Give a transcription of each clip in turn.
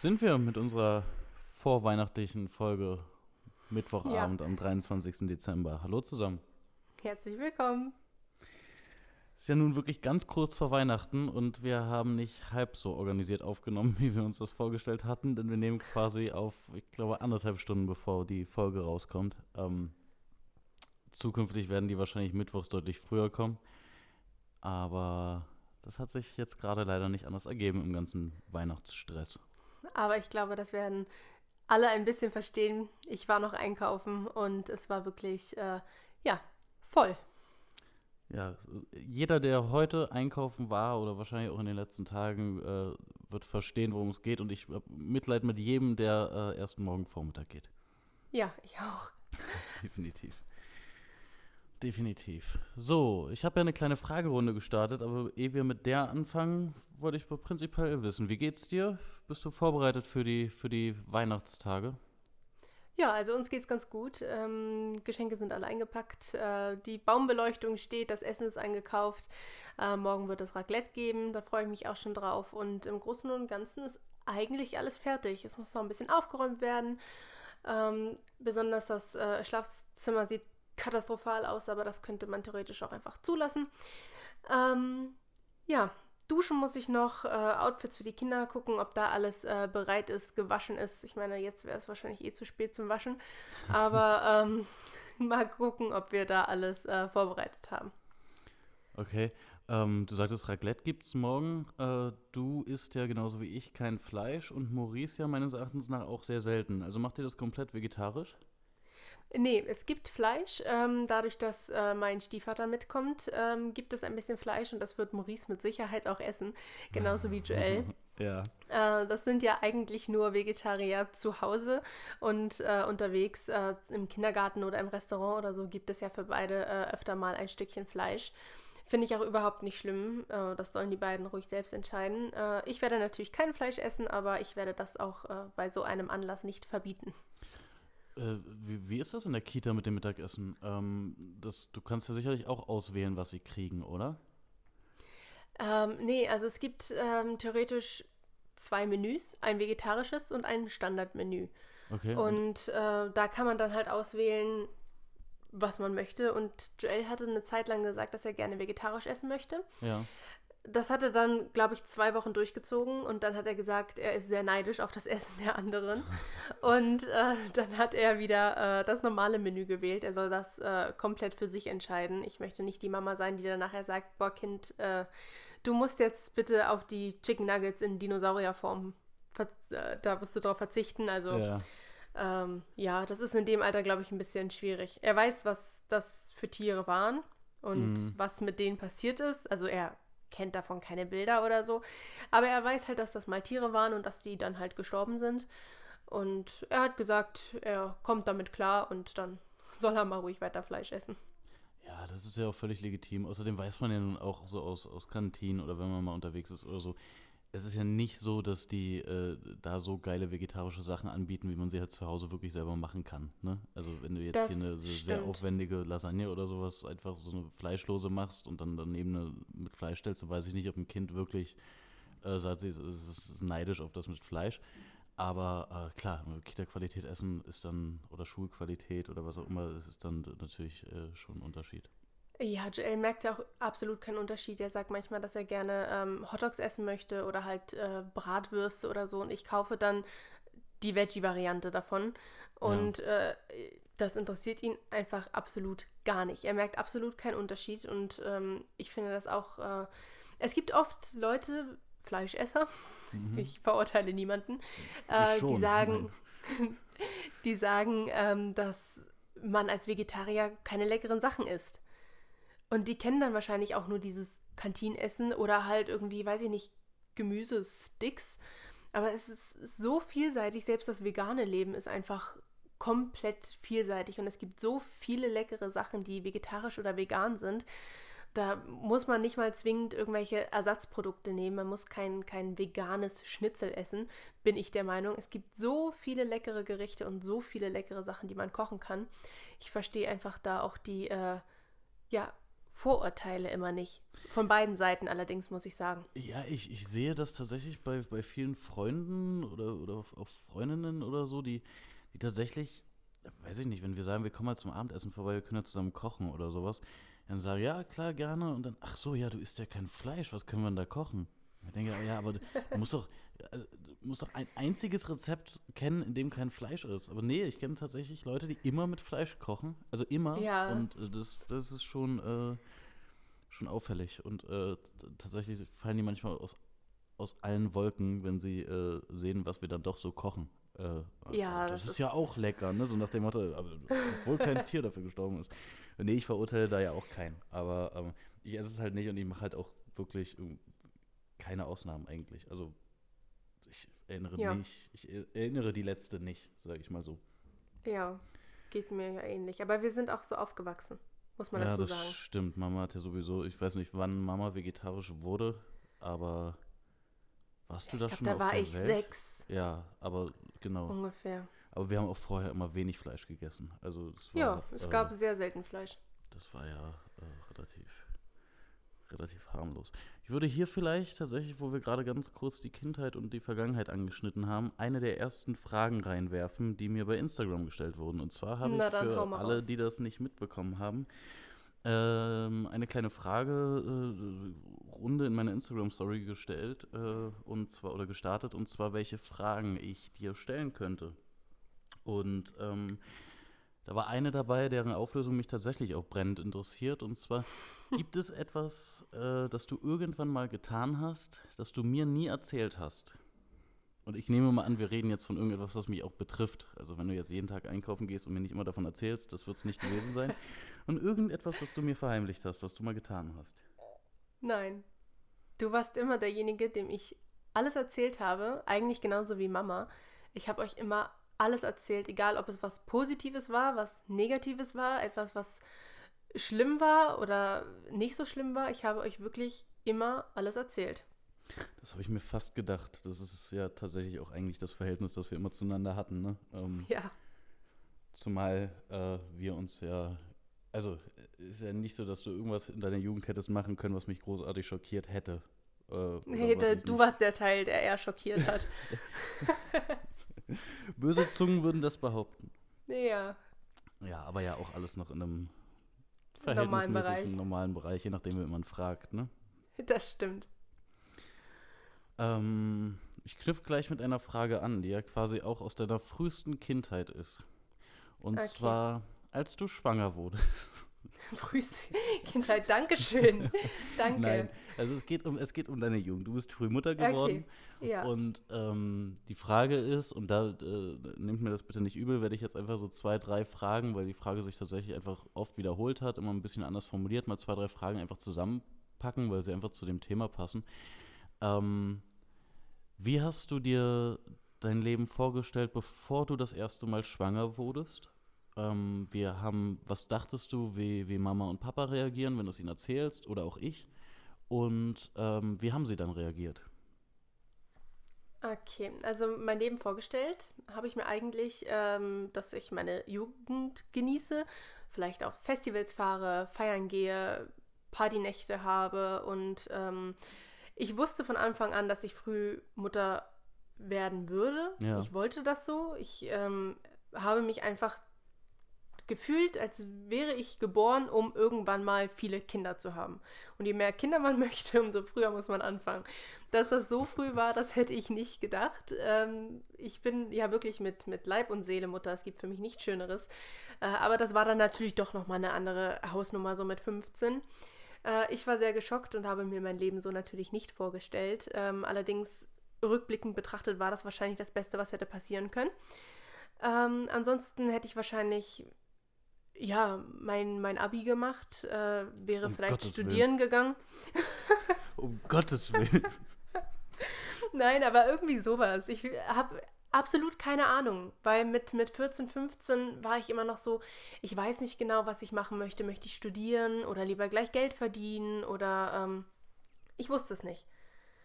sind wir mit unserer vorweihnachtlichen Folge Mittwochabend am 23. Dezember. Hallo zusammen. Herzlich willkommen. Es ist ja nun wirklich ganz kurz vor Weihnachten und wir haben nicht halb so organisiert aufgenommen, wie wir uns das vorgestellt hatten, denn wir nehmen quasi auf, ich glaube, anderthalb Stunden bevor die Folge rauskommt. Ähm, zukünftig werden die wahrscheinlich mittwochs deutlich früher kommen. Aber das hat sich jetzt gerade leider nicht anders ergeben im ganzen Weihnachtsstress. Aber ich glaube, das werden alle ein bisschen verstehen. Ich war noch einkaufen und es war wirklich, äh, ja, voll. Ja, jeder, der heute einkaufen war oder wahrscheinlich auch in den letzten Tagen, äh, wird verstehen, worum es geht. Und ich habe Mitleid mit jedem, der äh, erst morgen Vormittag geht. Ja, ich auch. Definitiv. Definitiv. So, ich habe ja eine kleine Fragerunde gestartet, aber ehe wir mit der anfangen, wollte ich prinzipiell wissen, wie geht's dir? Bist du vorbereitet für die, für die Weihnachtstage? Ja, also uns geht's ganz gut. Ähm, Geschenke sind alle eingepackt. Äh, die Baumbeleuchtung steht, das Essen ist eingekauft. Äh, morgen wird es Raclette geben, da freue ich mich auch schon drauf. Und im Großen und Ganzen ist eigentlich alles fertig. Es muss noch ein bisschen aufgeräumt werden. Ähm, besonders das äh, Schlafzimmer sieht katastrophal aus, aber das könnte man theoretisch auch einfach zulassen. Ähm, ja, duschen muss ich noch, äh, Outfits für die Kinder gucken, ob da alles äh, bereit ist, gewaschen ist. Ich meine, jetzt wäre es wahrscheinlich eh zu spät zum Waschen, aber ähm, mal gucken, ob wir da alles äh, vorbereitet haben. Okay. Ähm, du sagtest, Raclette gibt es morgen. Äh, du isst ja genauso wie ich kein Fleisch und Maurice ja meines Erachtens nach auch sehr selten. Also macht ihr das komplett vegetarisch? Nee, es gibt Fleisch. Ähm, dadurch, dass äh, mein Stiefvater mitkommt, ähm, gibt es ein bisschen Fleisch und das wird Maurice mit Sicherheit auch essen. Genauso wie Joel. ja. Äh, das sind ja eigentlich nur Vegetarier zu Hause und äh, unterwegs äh, im Kindergarten oder im Restaurant oder so gibt es ja für beide äh, öfter mal ein Stückchen Fleisch. Finde ich auch überhaupt nicht schlimm. Äh, das sollen die beiden ruhig selbst entscheiden. ich werde natürlich kein Fleisch essen, aber ich werde das auch bei so einem Anlass nicht verbieten. Äh, wie, wie, ist das in der Kita mit dem Mittagessen? Ähm, das, du kannst ja sicherlich auch auswählen, was sie kriegen, oder? Ähm, nee, also es gibt ähm, theoretisch zwei Menüs, ein vegetarisches und ein Standardmenü. Okay. Und äh, da kann man dann halt auswählen, was man möchte. Und Joel hatte eine Zeit lang gesagt, dass er gerne vegetarisch essen möchte. Ja das hat er dann, glaube ich, zwei Wochen durchgezogen und dann hat er gesagt, er ist sehr neidisch auf das Essen der anderen. Und äh, dann hat er wieder äh, das normale Menü gewählt. Er soll das äh, komplett für sich entscheiden. Ich möchte nicht die Mama sein, die dann nachher sagt, boah Kind, äh, du musst jetzt bitte auf die Chicken Nuggets in Dinosaurierform, äh, da musst du drauf verzichten. Also ja. Ähm, ja, das ist in dem Alter, glaube ich, ein bisschen schwierig. Er weiß, was das für Tiere waren und mhm. was mit denen passiert ist. Also er kennt davon keine Bilder oder so. Aber er weiß halt, dass das mal Tiere waren und dass die dann halt gestorben sind. Und er hat gesagt, er kommt damit klar und dann soll er mal ruhig weiter Fleisch essen. Ja, das ist ja auch völlig legitim. Außerdem weiß man ja nun auch so aus, aus Kantinen oder wenn man mal unterwegs ist oder so, es ist ja nicht so, dass die äh, da so geile vegetarische Sachen anbieten, wie man sie halt zu Hause wirklich selber machen kann. Ne? Also wenn du jetzt das hier eine sehr aufwendige Lasagne oder sowas einfach so eine fleischlose machst und dann daneben eine mit Fleisch stellst, dann weiß ich nicht, ob ein Kind wirklich äh, sagt, es ist neidisch auf das mit Fleisch. Aber äh, klar, Kita-Qualität essen ist dann, oder Schulqualität oder was auch immer, es ist dann natürlich äh, schon ein Unterschied. Ja, Joel merkt ja auch absolut keinen Unterschied. Er sagt manchmal, dass er gerne ähm, Hotdogs essen möchte oder halt äh, Bratwürste oder so. Und ich kaufe dann die Veggie-Variante davon. Und ja. äh, das interessiert ihn einfach absolut gar nicht. Er merkt absolut keinen Unterschied. Und ähm, ich finde das auch. Äh, es gibt oft Leute, Fleischesser, mhm. ich verurteile niemanden, äh, die sagen, die sagen, ähm, dass man als Vegetarier keine leckeren Sachen isst. Und die kennen dann wahrscheinlich auch nur dieses Kantinenessen oder halt irgendwie, weiß ich nicht, Gemüsesticks. Aber es ist so vielseitig, selbst das vegane Leben ist einfach komplett vielseitig und es gibt so viele leckere Sachen, die vegetarisch oder vegan sind. Da muss man nicht mal zwingend irgendwelche Ersatzprodukte nehmen. Man muss kein, kein veganes Schnitzel essen, bin ich der Meinung. Es gibt so viele leckere Gerichte und so viele leckere Sachen, die man kochen kann. Ich verstehe einfach da auch die, äh, ja, Vorurteile immer nicht. Von beiden Seiten allerdings, muss ich sagen. Ja, ich, ich sehe das tatsächlich bei, bei vielen Freunden oder, oder auch Freundinnen oder so, die, die tatsächlich, weiß ich nicht, wenn wir sagen, wir kommen mal zum Abendessen vorbei, wir können ja zusammen kochen oder sowas, dann sagen, ja, klar, gerne. Und dann, ach so, ja, du isst ja kein Fleisch, was können wir denn da kochen? Ich denke, ja, aber du musst doch, also, du musst doch ein einziges Rezept kennen, in dem kein Fleisch ist. Aber nee, ich kenne tatsächlich Leute, die immer mit Fleisch kochen. Also immer. Ja. Und äh, das, das ist schon, äh, schon auffällig. Und äh, tatsächlich fallen die manchmal aus, aus allen Wolken, wenn sie äh, sehen, was wir dann doch so kochen. Äh, ja, das, das ist, ja auch lecker, ne? So nach dem Motto, obwohl kein Tier dafür gestorben ist. Nee, ich verurteile da ja auch keinen. Aber ähm, ich esse es halt nicht und ich mache halt auch wirklich ähm, keine Ausnahmen eigentlich. Also ich erinnere ja. nicht, ich erinnere die letzte nicht, sage ich mal so. Ja, geht mir ja ähnlich. Aber wir sind auch so aufgewachsen, muss man ja, dazu sagen. Ja, das stimmt. Mama hat ja sowieso, ich weiß nicht, wann Mama vegetarisch wurde, aber warst du ja, da schon da auf der Welt? da war ich sechs. Ja, aber genau. Ungefähr. Aber wir haben auch vorher immer wenig Fleisch gegessen. Also es war, ja, es äh, gab sehr selten Fleisch. Das war ja äh, relativ, relativ harmlos. Ich würde hier vielleicht tatsächlich, wo wir gerade ganz kurz die Kindheit und die Vergangenheit angeschnitten haben, eine der ersten Fragen reinwerfen, die mir bei Instagram gestellt wurden. Und zwar habe ich für alle, raus. die das nicht mitbekommen haben, ähm, eine kleine Fragerunde äh, in meiner Instagram-Story gestellt äh, und zwar oder gestartet und zwar welche Fragen ich dir stellen könnte. Und ähm, da war eine dabei, deren Auflösung mich tatsächlich auch brennend interessiert. Und zwar, gibt es etwas, äh, das du irgendwann mal getan hast, das du mir nie erzählt hast? Und ich nehme mal an, wir reden jetzt von irgendetwas, das mich auch betrifft. Also wenn du jetzt jeden Tag einkaufen gehst und mir nicht immer davon erzählst, das wird es nicht gewesen sein. Und irgendetwas, das du mir verheimlicht hast, was du mal getan hast. Nein. Du warst immer derjenige, dem ich alles erzählt habe, eigentlich genauso wie Mama. Ich habe euch immer alles erzählt, egal ob es was Positives war, was Negatives war, etwas, was schlimm war oder nicht so schlimm war. Ich habe euch wirklich immer alles erzählt. Das habe ich mir fast gedacht. Das ist ja tatsächlich auch eigentlich das Verhältnis, das wir immer zueinander hatten. Ne? Ähm, ja. Zumal äh, wir uns ja, also ist ja nicht so, dass du irgendwas in deiner Jugend hättest machen können, was mich großartig schockiert hätte. Äh, nee, du warst der Teil, der eher schockiert hat. Böse Zungen würden das behaupten. Ja. Ja, aber ja auch alles noch in einem verhältnismäßig normalen Bereich, normalen Bereich je nachdem, wie man fragt, ne? Das stimmt. Ähm, ich knüpfe gleich mit einer Frage an, die ja quasi auch aus deiner frühesten Kindheit ist. Und okay. zwar, als du schwanger wurdest. Frühste Kindheit, Dankeschön. Danke. Nein, also es geht um, es geht um deine Jugend. Du bist früh Mutter geworden. Okay. Ja. Und ähm, die Frage ist, und da äh, nimmt mir das bitte nicht übel, werde ich jetzt einfach so zwei, drei Fragen, weil die Frage sich tatsächlich einfach oft wiederholt hat, immer ein bisschen anders formuliert, mal zwei, drei Fragen einfach zusammenpacken, weil sie einfach zu dem Thema passen. Ähm, wie hast du dir dein Leben vorgestellt, bevor du das erste Mal schwanger wurdest? Ähm, wir haben, was dachtest du, wie, wie Mama und Papa reagieren, wenn du es ihnen erzählst oder auch ich? Und ähm, wie haben sie dann reagiert? Okay, also mein Leben vorgestellt habe ich mir eigentlich, ähm, dass ich meine Jugend genieße, vielleicht auf Festivals fahre, feiern gehe, Partynächte habe und ähm, ich wusste von Anfang an, dass ich früh Mutter werden würde. Ja. Ich wollte das so. Ich ähm, habe mich einfach gefühlt, als wäre ich geboren, um irgendwann mal viele Kinder zu haben. Und je mehr Kinder man möchte, umso früher muss man anfangen. Dass das so früh war, das hätte ich nicht gedacht. Ähm, ich bin ja wirklich mit, mit Leib und Seele Mutter. Es gibt für mich nichts Schöneres. Äh, aber das war dann natürlich doch nochmal eine andere Hausnummer, so mit 15. Äh, ich war sehr geschockt und habe mir mein Leben so natürlich nicht vorgestellt. Ähm, allerdings rückblickend betrachtet war das wahrscheinlich das Beste, was hätte passieren können. Ähm, ansonsten hätte ich wahrscheinlich ja, mein, mein Abi gemacht, äh, wäre um vielleicht Gottes studieren Willen. gegangen. um Gottes Willen. Nein, aber irgendwie sowas. Ich habe absolut keine Ahnung, weil mit, mit 14, 15 war ich immer noch so, ich weiß nicht genau, was ich machen möchte. Möchte ich studieren oder lieber gleich Geld verdienen oder ähm, ich wusste es nicht.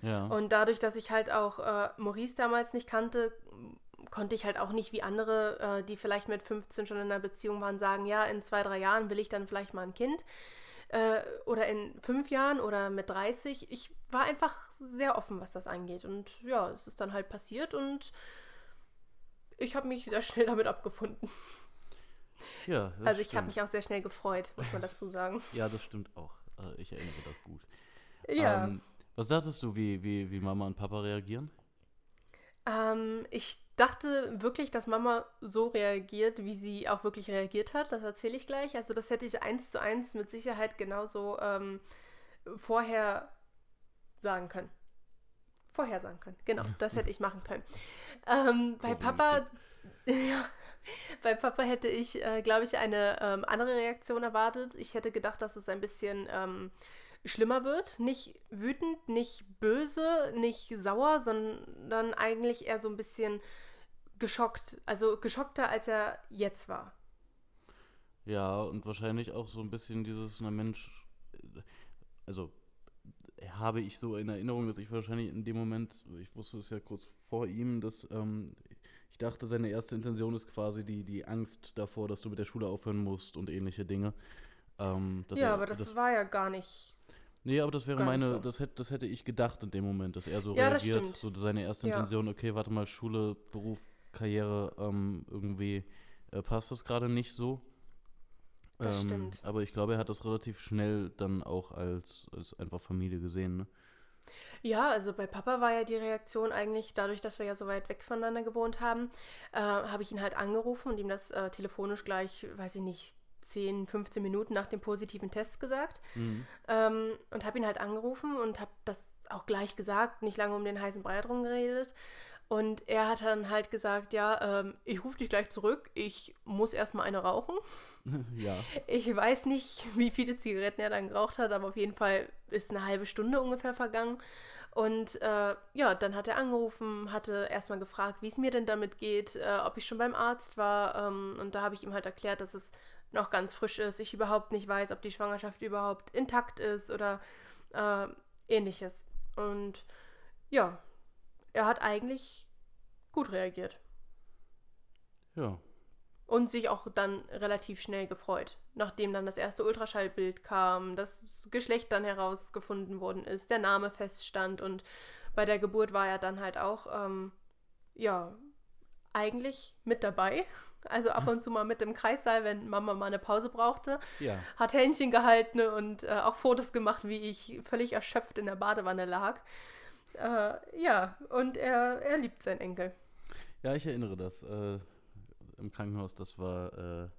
Ja. Und dadurch, dass ich halt auch äh, Maurice damals nicht kannte, konnte ich halt auch nicht wie andere, äh, die vielleicht mit 15 schon in einer Beziehung waren, sagen, ja, in zwei, drei Jahren will ich dann vielleicht mal ein Kind. äh, oder in fünf Jahren oder mit 30. Ich war einfach sehr offen, was das angeht. Und ja, es ist dann halt passiert und ich habe mich sehr schnell damit abgefunden. Ja, also ich habe mich auch sehr schnell gefreut, muss man dazu sagen. ja, das stimmt auch. Äh, ich erinnere das gut. Ja. Ähm, was dachtest du, wie, wie, wie Mama und Papa reagieren? Ähm, ich dachte wirklich, dass Mama so reagiert, wie sie auch wirklich reagiert hat. Das erzähle ich gleich. Also das hätte ich eins zu eins mit Sicherheit genauso ähm, vorher sagen können. Vorher sagen können. Genau, das hätte ich machen können. Ähm, bei Papa, ja, bei Papa hätte ich, äh, glaube ich, eine ähm, andere Reaktion erwartet. Ich hätte gedacht, dass es ein bisschen ähm, schlimmer wird. Nicht wütend, nicht böse, nicht sauer, sondern eigentlich eher so ein bisschen geschockt. Also geschockter, als er jetzt war. Ja, und wahrscheinlich auch so ein bisschen dieses, na Mensch, also habe ich so in Erinnerung, dass ich wahrscheinlich in dem Moment, ich wusste es ja kurz vor ihm, dass ähm, ich dachte, seine erste Intention ist quasi die, die Angst davor, dass du mit der Schule aufhören musst und ähnliche Dinge. Ähm, ja, er, aber das, das, war ja gar nicht. Nee, aber das wäre meine, so. das, hätte, das hätte ich gedacht in dem Moment, dass er so ja, reagiert. So seine erste ja. Intention, okay, warte mal, Schule, Beruf, Karriere, ähm, irgendwie äh, passt das gerade nicht so. Das ähm, stimmt. Aber ich glaube, er hat das relativ schnell dann auch als, als einfach Familie gesehen, ne? Ja, also bei Papa war ja die Reaktion eigentlich, dadurch, dass wir ja so weit weg voneinander gewohnt haben, äh, habe ich ihn halt angerufen und ihm das äh, telefonisch gleich, weiß ich nicht, 10, 15 Minuten nach dem positiven Test gesagt. Mhm. Ähm, und habe ihn halt angerufen und habe das auch gleich gesagt, nicht lange um den heißen Brei drum geredet. Und er hat dann halt gesagt, ja, ähm, ich rufe dich gleich zurück, ich muss erstmal eine rauchen. Ja. Ich weiß nicht, wie viele Zigaretten er dann geraucht hat, aber auf jeden Fall ist eine halbe Stunde ungefähr vergangen. Und äh, ja, dann hat er angerufen, hatte erstmal gefragt, wie es mir denn damit geht, äh, ob ich schon beim Arzt war. Ähm, und da habe ich ihm halt erklärt, dass es noch ganz frisch ist, ich überhaupt nicht weiß, ob die Schwangerschaft überhaupt intakt ist oder äh, ähnliches. Und ja, er hat eigentlich gut reagiert. Ja. Und sich auch dann relativ schnell gefreut, nachdem dann das erste Ultraschallbild kam, das Geschlecht dann herausgefunden worden ist, der Name feststand und bei der Geburt war er dann halt auch, ähm, ja, eigentlich mit dabei. Also ab und zu mal mit im Kreissaal, wenn Mama mal eine Pause brauchte. Ja. Hat Händchen gehalten und äh, auch Fotos gemacht, wie ich völlig erschöpft in der Badewanne lag. Äh, ja, und er, er liebt seinen Enkel. Ja, ich erinnere das. Äh, Im Krankenhaus, das war äh,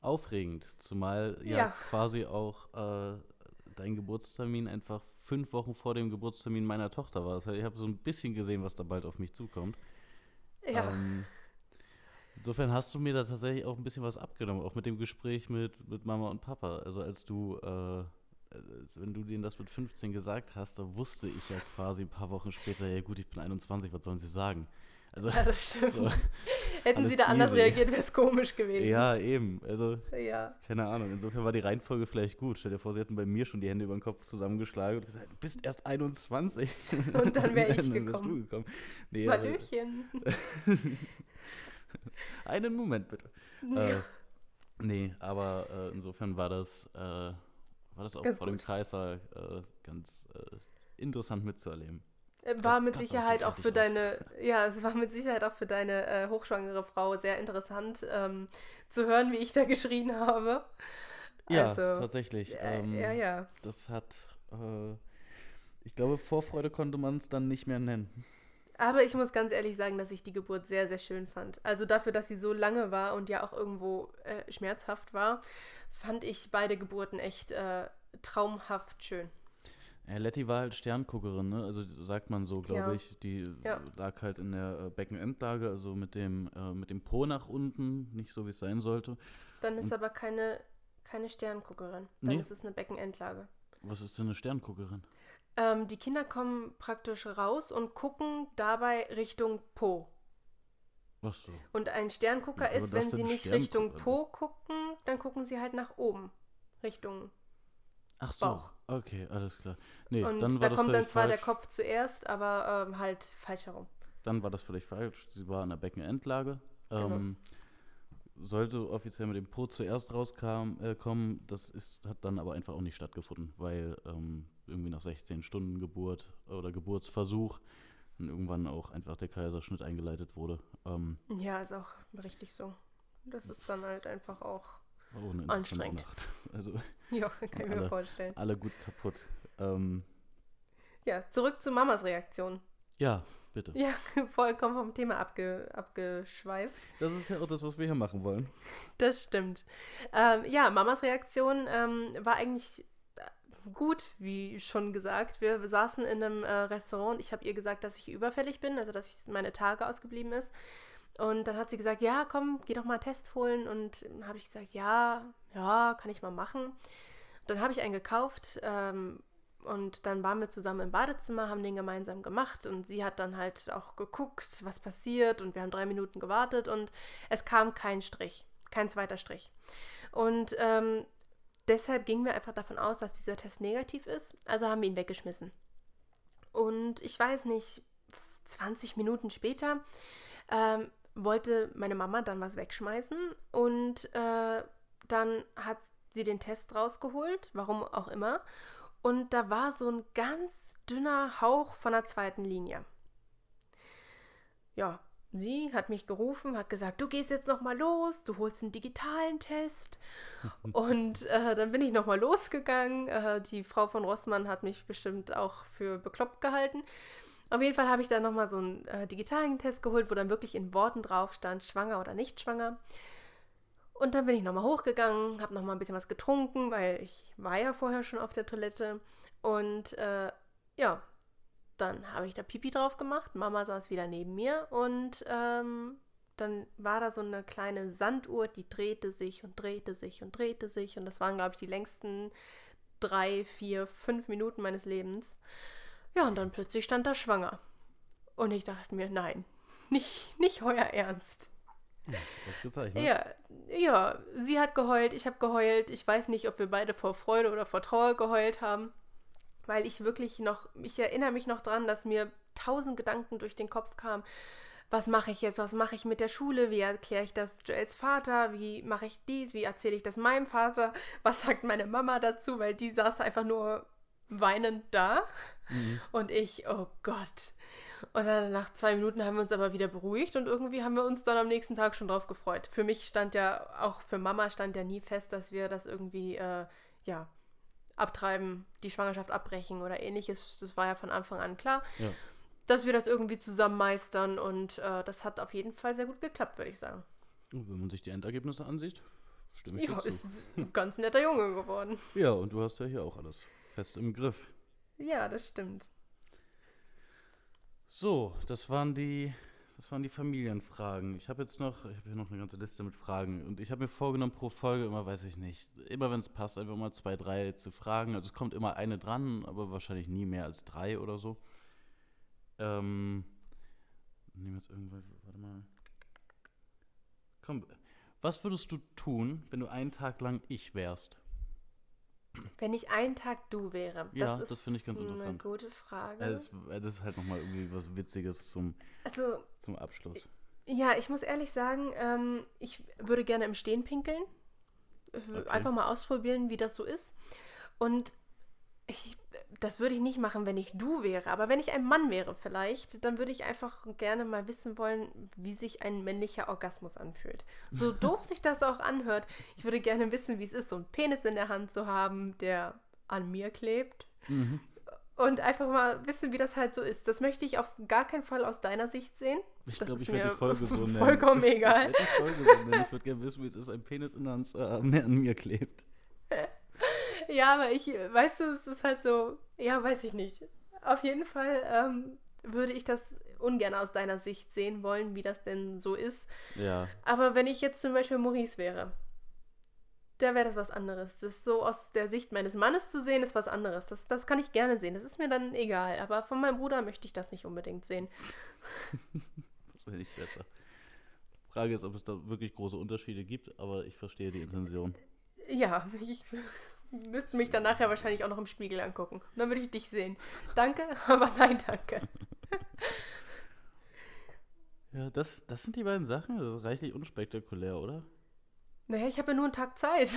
aufregend. Zumal ja, ja, quasi auch äh, dein Geburtstermin einfach fünf Wochen vor dem Geburtstermin meiner Tochter war. Das heißt, ich habe so ein bisschen gesehen, was da bald auf mich zukommt. Ja. Ähm, insofern hast du mir da tatsächlich auch ein bisschen was abgenommen, auch mit dem Gespräch mit, mit Mama und Papa. Also als du, äh, wenn du denen das mit 15 gesagt hast, da wusste ich ja quasi ein paar Wochen später, ja gut, ich bin 21, was sollen sie sagen? Also, ja, das stimmt. So, Hätten sie da anders easy. reagiert, wäre es komisch gewesen. Ja, eben. Also, ja. keine Ahnung. Insofern war die Reihenfolge vielleicht gut. Stell dir vor, sie hätten bei mir schon die Hände über den Kopf zusammengeschlagen und gesagt, du bist erst 21. Und dann wäre ich gekommen. Dann du gekommen. Nee, Hallöchen. Einen Moment, bitte. Ja. Äh, nee, aber äh, insofern war das, äh, war das auch ganz vor gut. dem Kreissaal äh, ganz äh, interessant mitzuerleben. Äh, war mit Sicherheit auch für deine, ja, es war mit Sicherheit auch für deine äh, hochschwangere Frau sehr interessant ähm, zu hören, wie ich da geschrien habe. Ja, also, tatsächlich. Äh, ähm, ja, ja. Das hat, äh, ich glaube, Vorfreude konnte man es dann nicht mehr nennen. Aber ich muss ganz ehrlich sagen, dass ich die Geburt sehr, sehr schön fand. Also dafür, dass sie so lange war und ja auch irgendwo äh, schmerzhaft war, fand ich beide Geburten echt äh, traumhaft schön. Ja, Letty war halt Sternguckerin, ne? Also sagt man so, glaube ja. ich. Die ja. lag halt in der äh, Beckenendlage, also mit dem, äh, mit dem Po nach unten, nicht so wie es sein sollte. Dann ist Und, aber keine, keine Sternguckerin. Dann nee. ist es eine Beckenendlage. Was ist denn eine Sternguckerin? Ähm, die Kinder kommen praktisch raus und gucken dabei Richtung Po. Ach so. Und ein Sterngucker ist, wenn sie nicht Richtung Po gucken, dann gucken sie halt nach oben. Richtung Ach so. Bauch. Okay, alles klar. Nee, und dann war da kommt dann zwar falsch. der Kopf zuerst, aber ähm, halt falsch herum. Dann war das völlig falsch. Sie war in der Beckenendlage. Genau. Ähm, sollte offiziell mit dem Po zuerst rauskommen. Äh, kommen. das ist, hat dann aber einfach auch nicht stattgefunden, weil ähm, irgendwie nach 16 Stunden Geburt oder Geburtsversuch und irgendwann auch einfach der Kaiserschnitt eingeleitet wurde. Ähm, ja, ist auch richtig so. Das ist dann halt einfach auch oh, eine anstrengend. Nacht. Also, ja, kann ich alle, mir vorstellen. Alle gut kaputt. Ähm, ja, zurück zu Mamas Reaktion. Ja, bitte. Ja, vollkommen vom Thema abge, abgeschweift. Das ist ja auch das, was wir hier machen wollen. Das stimmt. Ähm, ja, Mamas Reaktion ähm, war eigentlich gut, wie schon gesagt. Wir saßen in einem äh, Restaurant. Ich habe ihr gesagt, dass ich überfällig bin, also dass ich meine Tage ausgeblieben ist. Und dann hat sie gesagt, ja, komm, geh doch mal einen Test holen. Und habe ich gesagt, ja, ja, kann ich mal machen. Dann habe ich einen gekauft ähm, und dann waren wir zusammen im Badezimmer, haben den gemeinsam gemacht und sie hat dann halt auch geguckt, was passiert und wir haben drei Minuten gewartet und es kam kein Strich, kein zweiter Strich. Und ähm, deshalb gingen wir einfach davon aus, dass dieser Test negativ ist. Also haben wir ihn weggeschmissen. Und ich weiß nicht, 20 Minuten später ähm, wollte meine Mama dann was wegschmeißen und äh, dann hat sie den Test rausgeholt, warum auch immer. Und da war so ein ganz dünner Hauch von der zweiten Linie. Ja, Sie hat mich gerufen, hat gesagt, du gehst jetzt noch mal los, du holst einen digitalen Test. und äh, dann bin ich noch mal losgegangen. Äh, die Frau von Rossmann hat mich bestimmt auch für bekloppt gehalten. Auf jeden Fall habe ich dann noch mal so einen äh, digitalen Test geholt, wo dann wirklich in Worten drauf stand, schwanger oder nicht schwanger. Und dann bin ich noch mal hochgegangen, habe noch mal ein bisschen was getrunken, weil ich war ja vorher schon auf der Toilette. Und äh, ja, dann habe ich da Pipi drauf gemacht. Mama saß wieder neben mir und ähm, dann war da so eine kleine Sanduhr, die drehte sich und drehte sich und drehte sich. Und das waren, glaube ich, die längsten drei, vier, fünf Minuten meines Lebens. Ja, und dann plötzlich stand da schwanger. Und ich dachte mir, nein, nicht, nicht euer Ernst. Gezeichnet? Ja, ja, sie hat geheult, ich habe geheult. Ich weiß nicht, ob wir beide vor Freude oder vor Trauer geheult haben weil ich wirklich noch, ich erinnere mich noch dran, dass mir tausend Gedanken durch den Kopf kamen. Was mache ich jetzt? Was mache ich mit der Schule? Wie erkläre ich das Joels Vater? Wie mache ich dies? Wie erzähle ich das meinem Vater? Was sagt meine Mama dazu? Weil die saß einfach nur weinend da. Mhm. Und ich, oh Gott. Und dann nach zwei Minuten haben wir uns aber wieder beruhigt und irgendwie haben wir uns dann am nächsten Tag schon drauf gefreut. Für mich stand ja, auch für Mama stand ja nie fest, dass wir das irgendwie, äh, ja, abtreiben, die Schwangerschaft abbrechen oder ähnliches. Das war ja von Anfang an klar. Ja. Dass wir das irgendwie zusammen meistern und äh, das hat auf jeden Fall sehr gut geklappt, würde ich sagen. wenn man sich die Endergebnisse ansieht, stimme ich ja, dazu. ist ein ganz netter Junge geworden. Ja, und du hast ja hier auch alles fest im Griff. Ja, das stimmt. So, das waren die das waren die Familienfragen. Ich habe jetzt noch, ich habe hier noch eine ganze Liste mit Fragen und ich habe mir vorgenommen, pro Folge immer, weiß ich nicht, immer wenn es passt, einfach mal zwei, drei zu fragen. Also es kommt immer eine dran, aber wahrscheinlich nie mehr als drei oder so. Ähm, nehmen wir jetzt irgendwo, warte mal. Komm, was würdest du tun, wenn du einen Tag lang ich wärst? Wenn ich einen Tag du wäre. Ja, das, das finde ich ganz interessant. Eine gute Frage. Ja, das, das, ist halt nochmal irgendwie was Witziges zum, also, zum Abschluss. Ja, ich muss ehrlich sagen, ähm, ich würde gerne im Stehen pinkeln. Okay. Einfach mal ausprobieren, wie das so ist. Und ich, das würde ich nicht machen, wenn ich du wäre. Aber wenn ich ein Mann wäre vielleicht, dann würde ich einfach gerne mal wissen wollen, wie sich ein männlicher Orgasmus anfühlt. So doof sich das auch anhört. Ich würde gerne wissen, wie es ist, so einen Penis in der Hand zu haben, der an mir klebt. Mhm. Und einfach mal wissen, wie das halt so ist. Das möchte ich auf gar keinen Fall aus deiner Sicht sehen. Ich glaube, ich werde die Folge so nennen. Vollkommen egal. Ich, ich, so würde gerne wissen, wie es ist, ein Penis in der Hand, äh, an mir klebt. ja, aber ich, weißt du, es ist halt so, ja, weiß ich nicht. Auf jeden Fall ähm, würde ich das ungern aus deiner Sicht sehen wollen, wie das denn so ist. Ja. Aber wenn ich jetzt zum Beispiel Maurice wäre, da wäre das was anderes. Das so aus der Sicht meines Mannes zu sehen, ist was anderes. Das, das kann ich gerne sehen. Das ist mir dann egal. Aber von meinem Bruder möchte ich das nicht unbedingt sehen. das wäre nicht besser. Frage ist, ob es da wirklich große Unterschiede gibt, aber ich verstehe die Intention. Ja, ich müsste mich dann nachher wahrscheinlich auch noch im Spiegel angucken. Dann würde ich dich sehen. Danke, aber nein, danke. ja, das, das sind die beiden Sachen. Das ist reichlich unspektakulär, oder? Naja, ich habe ja nur einen Tag Zeit.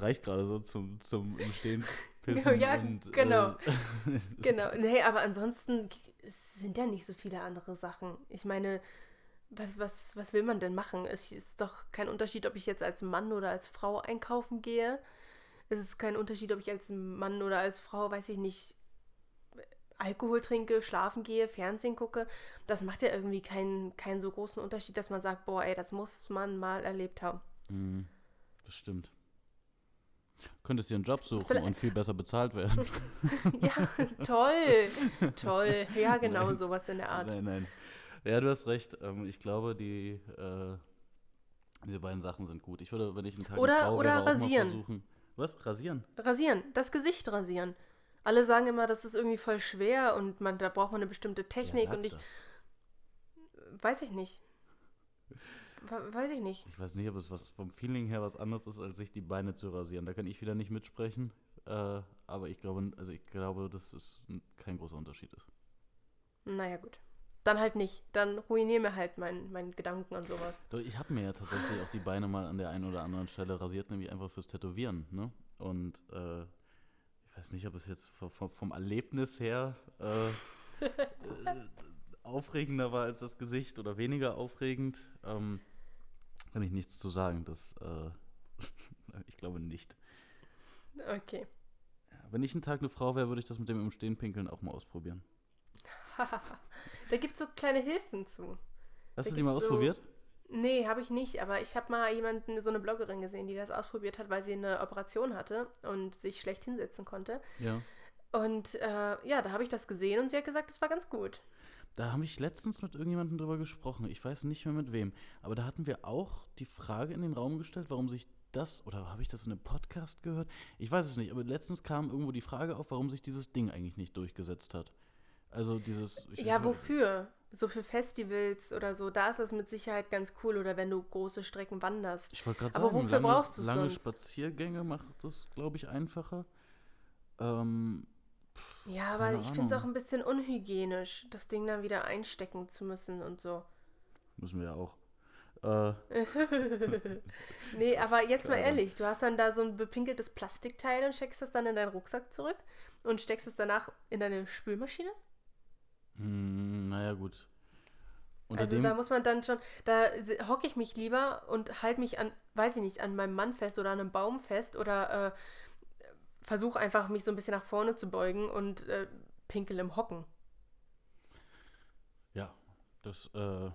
Reicht gerade so zum, zum Stehen pissen. Ja, und, genau. Äh, Genau. Nee, aber ansonsten sind ja nicht so viele andere Sachen. Ich meine, was, was, was will man denn machen? Es ist doch kein Unterschied, ob ich jetzt als Mann oder als Frau einkaufen gehe. Es ist kein Unterschied, ob ich als Mann oder als Frau, weiß ich nicht, Alkohol trinke, schlafen gehe, Fernsehen gucke. Das macht ja irgendwie keinen, keinen so großen Unterschied, dass man sagt, boah, ey, das muss man mal erlebt haben. mm, das stimmt. Könntest dir einen Job suchen Vielleicht- und viel besser bezahlt werden. Ja, toll, toll. Ja, genau Nein. sowas in der Art. Nein, nein. Ja, du hast recht. Ähm, ich glaube, die, äh, diese beiden Sachen sind gut. Ich würde, wenn ich einen Tag Oder- Frau oder wäre, auch rasieren. versuchen. Was? Rasieren? Rasieren, das Gesicht rasieren. Alle sagen immer, das ist irgendwie voll schwer und man, da braucht man eine bestimmte Technik und ich das? weiß ich nicht. We- Weiß ich nicht. Ich weiß nicht, ob es was vom Feeling her was anderes ist, als sich die Beine zu rasieren. Da kann ich wieder nicht mitsprechen. Äh, aber ich glaube, also ich glaube, dass es kein großer Unterschied ist. Naja, gut. Dann halt nicht. Dann ruinier mir halt meinen mein Gedanken und sowas. Doch, ich habe mir ja tatsächlich auch die Beine mal an der einen oder anderen Stelle rasiert, nämlich einfach fürs Tätowieren. Ne? Und äh, ich weiß nicht, ob es jetzt vom, vom- Erlebnis her äh, äh, aufregender war als das Gesicht oder weniger aufregend. Ähm, kann ich nichts zu sagen. Das, äh, ich glaube nicht. Okay. Wenn ich einen Tag eine Frau wäre, würde ich das mit dem im Stehen pinkeln auch mal ausprobieren. da gibt es so kleine Hilfen zu. Hast Da du die mal gibt's so- ausprobiert? Nee, habe ich nicht, aber ich habe mal jemanden, so eine Bloggerin gesehen, die das ausprobiert hat, weil sie eine Operation hatte und sich schlecht hinsetzen konnte. Ja. Und äh, ja, da habe ich das gesehen und sie hat gesagt, es war ganz gut. Da habe ich letztens mit irgendjemandem drüber gesprochen. Ich weiß nicht mehr mit wem. Aber da hatten wir auch die Frage in den Raum gestellt, warum sich das, oder habe ich das in einem Podcast gehört? Ich weiß es nicht, aber letztens kam irgendwo die Frage auf, warum sich dieses Ding eigentlich nicht durchgesetzt hat. Also dieses. Ja, wofür? So für Festivals oder so, da ist das mit Sicherheit ganz cool oder wenn du große Strecken wanderst. Ich wollte gerade Aber sagen, wofür lange, brauchst lange sonst? Spaziergänge macht das, glaube ich, einfacher. Ähm, Ja, aber ich finde es auch ein bisschen unhygienisch, das Ding dann wieder einstecken zu müssen und so. müssen wir ja auch. Äh, Nee, aber jetzt mal ehrlich, du hast dann da so ein bepinkeltes Plastikteil und steckst das dann in deinen Rucksack zurück und steckst es danach in deine Spülmaschine? Hm, naja, gut. Unter also da muss man dann schon, da hocke ich mich lieber und halte mich an, weiß ich nicht, an meinem Mann fest oder an einem Baum fest oder äh, versuche einfach mich so ein bisschen nach vorne zu beugen und äh, pinkel im Hocken. ja, das, äh,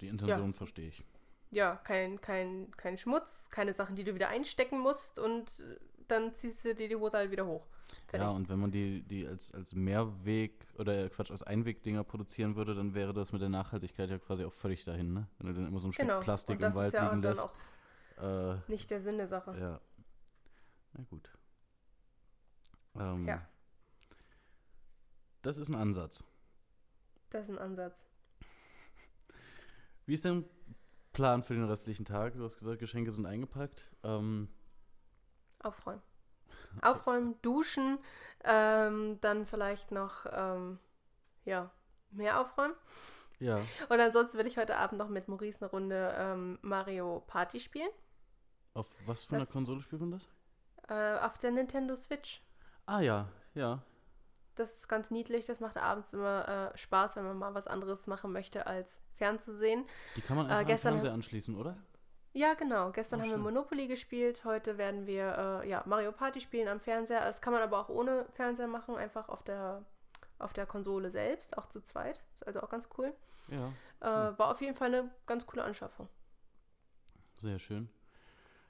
die Intention verstehe ich. Ja, kein, kein, kein Schmutz, keine Sachen, die du wieder einstecken musst und äh, dann ziehst du dir die Hose halt wieder hoch. Fertig. Ja, und wenn man die, die als, als Mehrweg oder äh, Quatsch, als Einwegdinger produzieren würde, dann wäre das mit der Nachhaltigkeit ja quasi auch völlig dahin, ne? Wenn du dann immer so ein genau. Stück Plastik und das im Wald ist ja liegen dann lässt. auch Äh, nicht der Sinn der Sache. ja. Na gut. Ähm, Ja. Das ist ein Ansatz. Das ist ein Ansatz. Wie ist dein Plan für den restlichen Tag? Du hast gesagt, Geschenke sind eingepackt. Ähm, Aufräumen. Aufräumen, duschen, ähm, dann vielleicht noch, ähm, ja, mehr aufräumen. ja. Und ansonsten will ich heute Abend noch mit Maurice eine Runde ähm, Mario Party spielen. Auf was für eine Das- Konsole spielt man das? Äh, auf der Nintendo Switch. Ah ja, ja. Das ist ganz niedlich. Das macht abends immer äh, Spaß, wenn man mal was anderes machen möchte, als fernzusehen. Die kann man Äh, einfach am gestern- Fernseher anschließen, oder? Ja, genau. Gestern Oh, haben wir schön. Monopoly gespielt. Heute werden wir äh, ja, Mario Party spielen am Fernseher. Das kann man aber auch ohne Fernseher machen, einfach auf der, auf der Konsole selbst, auch zu zweit. Ist also auch ganz cool. Ja, Äh, war auf jeden Fall eine ganz coole Anschaffung. sehr schön.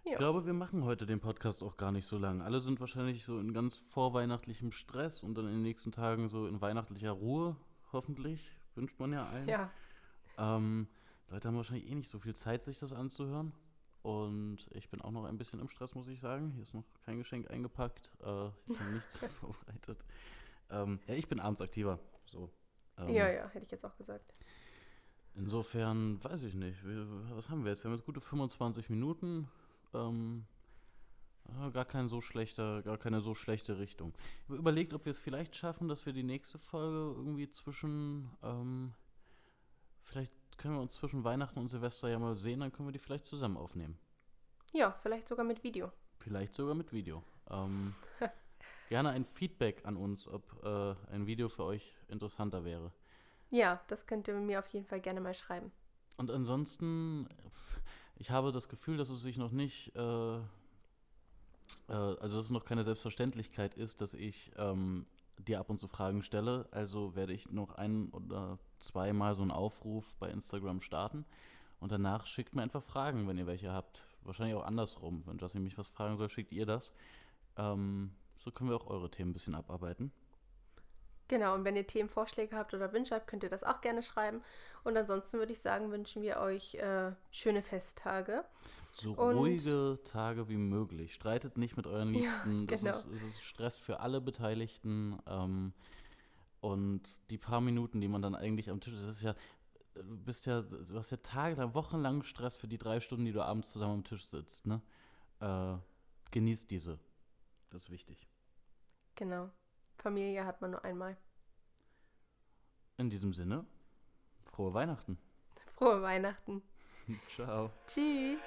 Ja. Ich glaube, wir machen heute den Podcast auch gar nicht so lang. Alle sind wahrscheinlich so in ganz vorweihnachtlichem Stress und dann in den nächsten Tagen so in weihnachtlicher Ruhe, hoffentlich. Wünscht man ja allen. Ja, Ähm, Leute haben wahrscheinlich eh nicht so viel Zeit, sich das anzuhören. Und ich bin auch noch ein bisschen im Stress, muss ich sagen. Hier ist noch kein Geschenk eingepackt. Äh, ich habe nichts vorbereitet. Ähm, ja, ich bin abends aktiver. So. Ähm, ja, ja, hätte ich jetzt auch gesagt. Insofern weiß ich nicht. Wir, was haben wir jetzt? Wir haben jetzt gute 25 Minuten. Ähm, gar kein so schlechter, gar keine so schlechte Richtung. Ich habe überlegt, ob wir es vielleicht schaffen, dass wir die nächste Folge irgendwie zwischen, ähm, vielleicht können wir uns zwischen Weihnachten und Silvester ja mal sehen, dann können wir die vielleicht zusammen aufnehmen. Ja, vielleicht sogar mit Video. Vielleicht sogar mit Video. Ähm, gerne ein Feedback an uns, ob äh, ein Video für euch interessanter wäre. Ja, das könnt ihr mir auf jeden Fall gerne mal schreiben. Und ansonsten, ich habe das Gefühl, dass es sich noch nicht, äh, äh, also dass es noch keine Selbstverständlichkeit ist, dass ich ähm, dir ab und zu Fragen stelle. Also werde ich noch ein oder zweimal so einen Aufruf bei Instagram starten. Und danach schickt mir einfach Fragen, wenn ihr welche habt. Wahrscheinlich auch andersrum. Wenn Jassi mich was fragen soll, schickt ihr das. Ähm, so können wir auch eure Themen ein bisschen abarbeiten. Genau, und wenn ihr Themenvorschläge habt oder Wünsche habt, könnt ihr das auch gerne schreiben. Und ansonsten würde ich sagen, wünschen wir euch äh, schöne Festtage. So und ruhige Tage wie möglich. Streitet nicht mit euren Liebsten. Ja, genau. das, ist, das ist Stress für alle Beteiligten. Ähm, und die paar Minuten, die man dann eigentlich am Tisch, das ist ja, du bist ja, du hast ja Tage, wochenlang Stress für die drei Stunden, die du abends zusammen am Tisch sitzt. Ne? Äh, genießt diese. Das ist wichtig. Genau. Familie hat man nur einmal. In diesem Sinne, frohe Weihnachten. Frohe Weihnachten. Ciao. Tschüss.